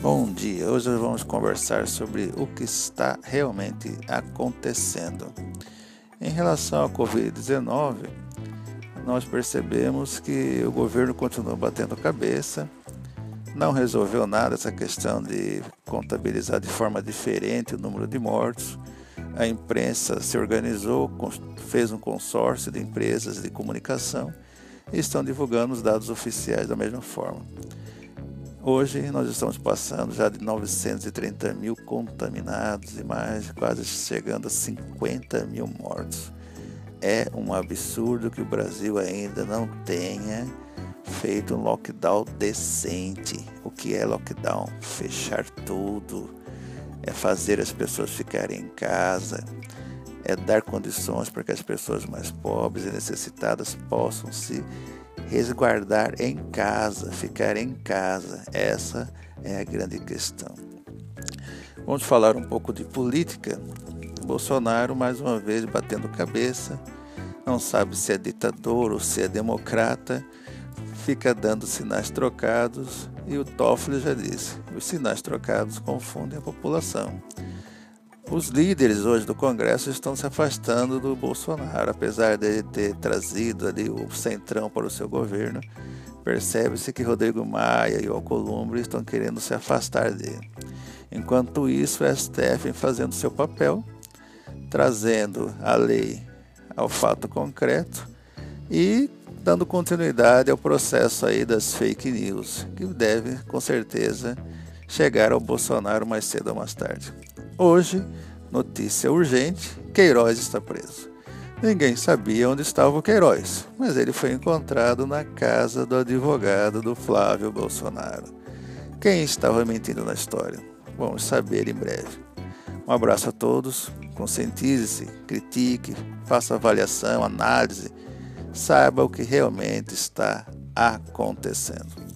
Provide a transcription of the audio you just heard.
Bom dia, hoje vamos conversar sobre o que está realmente acontecendo. Em relação à Covid-19, nós percebemos que o governo continua batendo cabeça, não resolveu nada essa questão de contabilizar de forma diferente o número de mortos. A imprensa se organizou, fez um consórcio de empresas de comunicação e estão divulgando os dados oficiais da mesma forma. Hoje nós estamos passando já de 930 mil contaminados e mais, quase chegando a 50 mil mortos. É um absurdo que o Brasil ainda não tenha feito um lockdown decente. O que é lockdown? Fechar tudo, é fazer as pessoas ficarem em casa, é dar condições para que as pessoas mais pobres e necessitadas possam se resguardar em casa, ficar em casa. Essa é a grande questão. Vamos falar um pouco de política. Bolsonaro, mais uma vez, batendo cabeça, não sabe se é ditador ou se é democrata, fica dando sinais trocados e o Toffoli já disse: os sinais trocados confundem a população. Os líderes hoje do Congresso estão se afastando do Bolsonaro, apesar de ele ter trazido ali o centrão para o seu governo. Percebe-se que Rodrigo Maia e o Alcolumbre estão querendo se afastar dele. Enquanto isso, o STF vem fazendo seu papel, trazendo a lei ao fato concreto e dando continuidade ao processo aí das fake news, que deve com certeza chegar ao Bolsonaro mais cedo ou mais tarde. Hoje, notícia urgente: Queiroz está preso. Ninguém sabia onde estava o Queiroz, mas ele foi encontrado na casa do advogado do Flávio Bolsonaro. Quem estava mentindo na história? Vamos saber em breve. Um abraço a todos, conscientize-se, critique, faça avaliação, análise, saiba o que realmente está acontecendo.